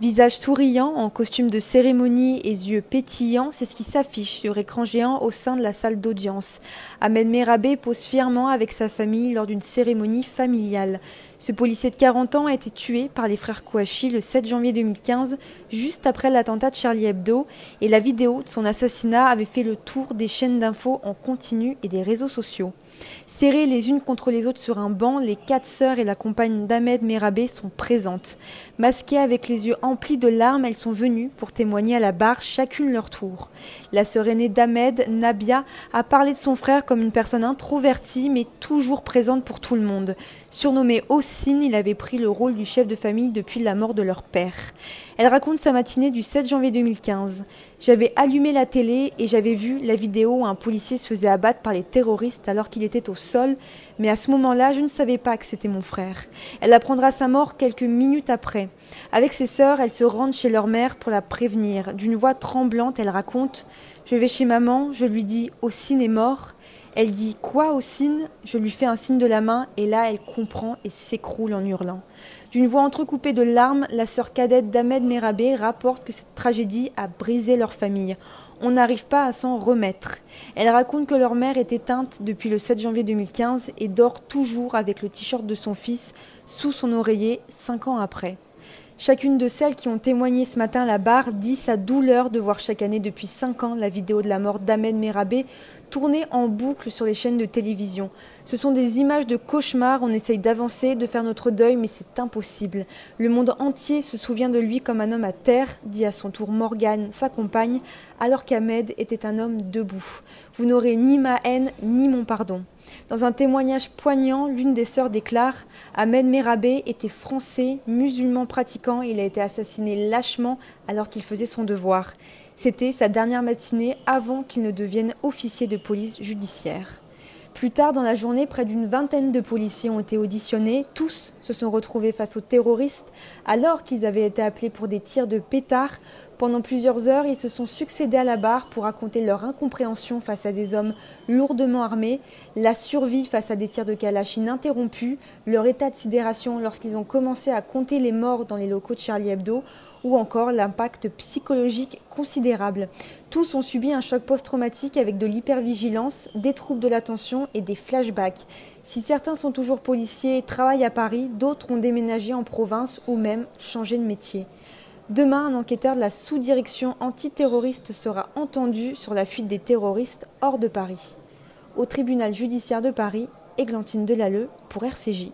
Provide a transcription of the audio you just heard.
Visage souriant, en costume de cérémonie et yeux pétillants, c'est ce qui s'affiche sur écran géant au sein de la salle d'audience. Ahmed Merabé pose fièrement avec sa famille lors d'une cérémonie familiale. Ce policier de 40 ans a été tué par les frères Kouachi le 7 janvier 2015, juste après l'attentat de Charlie Hebdo, et la vidéo de son assassinat avait fait le tour des chaînes d'infos en continu et des réseaux sociaux. Serrées les unes contre les autres sur un banc, les quatre sœurs et la compagne d'Ahmed Merabé sont présentes. Masquées avec les yeux emplis de larmes, elles sont venues pour témoigner à la barre, chacune leur tour. La sœur aînée d'Ahmed, Nabia, a parlé de son frère comme une personne introvertie mais toujours présente pour tout le monde. Surnommé Ossine, il avait pris le rôle du chef de famille depuis la mort de leur père. Elle raconte sa matinée du 7 janvier 2015. J'avais allumé la télé et j'avais vu la vidéo où un policier se faisait abattre par les terroristes alors qu'il était au sol, mais à ce moment-là, je ne savais pas que c'était mon frère. Elle apprendra sa mort quelques minutes après. Avec ses sœurs, elles se rendent chez leur mère pour la prévenir. D'une voix tremblante, elle raconte Je vais chez maman, je lui dis Ossine est mort. Elle dit Quoi, Ossine Je lui fais un signe de la main et là elle comprend et s'écroule en hurlant. D'une voix entrecoupée de larmes, la sœur cadette d'Ahmed Merabé rapporte que cette tragédie a brisé leur famille. On n'arrive pas à s'en remettre. Elle raconte que leur mère est éteinte depuis le 7 janvier 2015 et dort toujours avec le t-shirt de son fils sous son oreiller cinq ans après. Chacune de celles qui ont témoigné ce matin à la barre dit sa douleur de voir chaque année depuis cinq ans la vidéo de la mort d'Ahmed Merabé tournée en boucle sur les chaînes de télévision. Ce sont des images de cauchemar, on essaye d'avancer, de faire notre deuil, mais c'est impossible. Le monde entier se souvient de lui comme un homme à terre, dit à son tour Morgane, sa compagne, alors qu'Ahmed était un homme debout. Vous n'aurez ni ma haine, ni mon pardon. Dans un témoignage poignant, l'une des sœurs déclare Ahmed Merabé était français, musulman pratiquant, il a été assassiné lâchement alors qu'il faisait son devoir. C'était sa dernière matinée avant qu'il ne devienne officier de police judiciaire. Plus tard dans la journée, près d'une vingtaine de policiers ont été auditionnés. Tous se sont retrouvés face aux terroristes alors qu'ils avaient été appelés pour des tirs de pétards. Pendant plusieurs heures, ils se sont succédés à la barre pour raconter leur incompréhension face à des hommes lourdement armés, la survie face à des tirs de Kalash ininterrompus, leur état de sidération lorsqu'ils ont commencé à compter les morts dans les locaux de Charlie Hebdo ou encore l'impact psychologique considérable. Tous ont subi un choc post-traumatique avec de l'hypervigilance, des troubles de l'attention et des flashbacks. Si certains sont toujours policiers et travaillent à Paris, d'autres ont déménagé en province ou même changé de métier. Demain, un enquêteur de la sous-direction antiterroriste sera entendu sur la fuite des terroristes hors de Paris. Au tribunal judiciaire de Paris, Églantine Delalleux pour RCJ.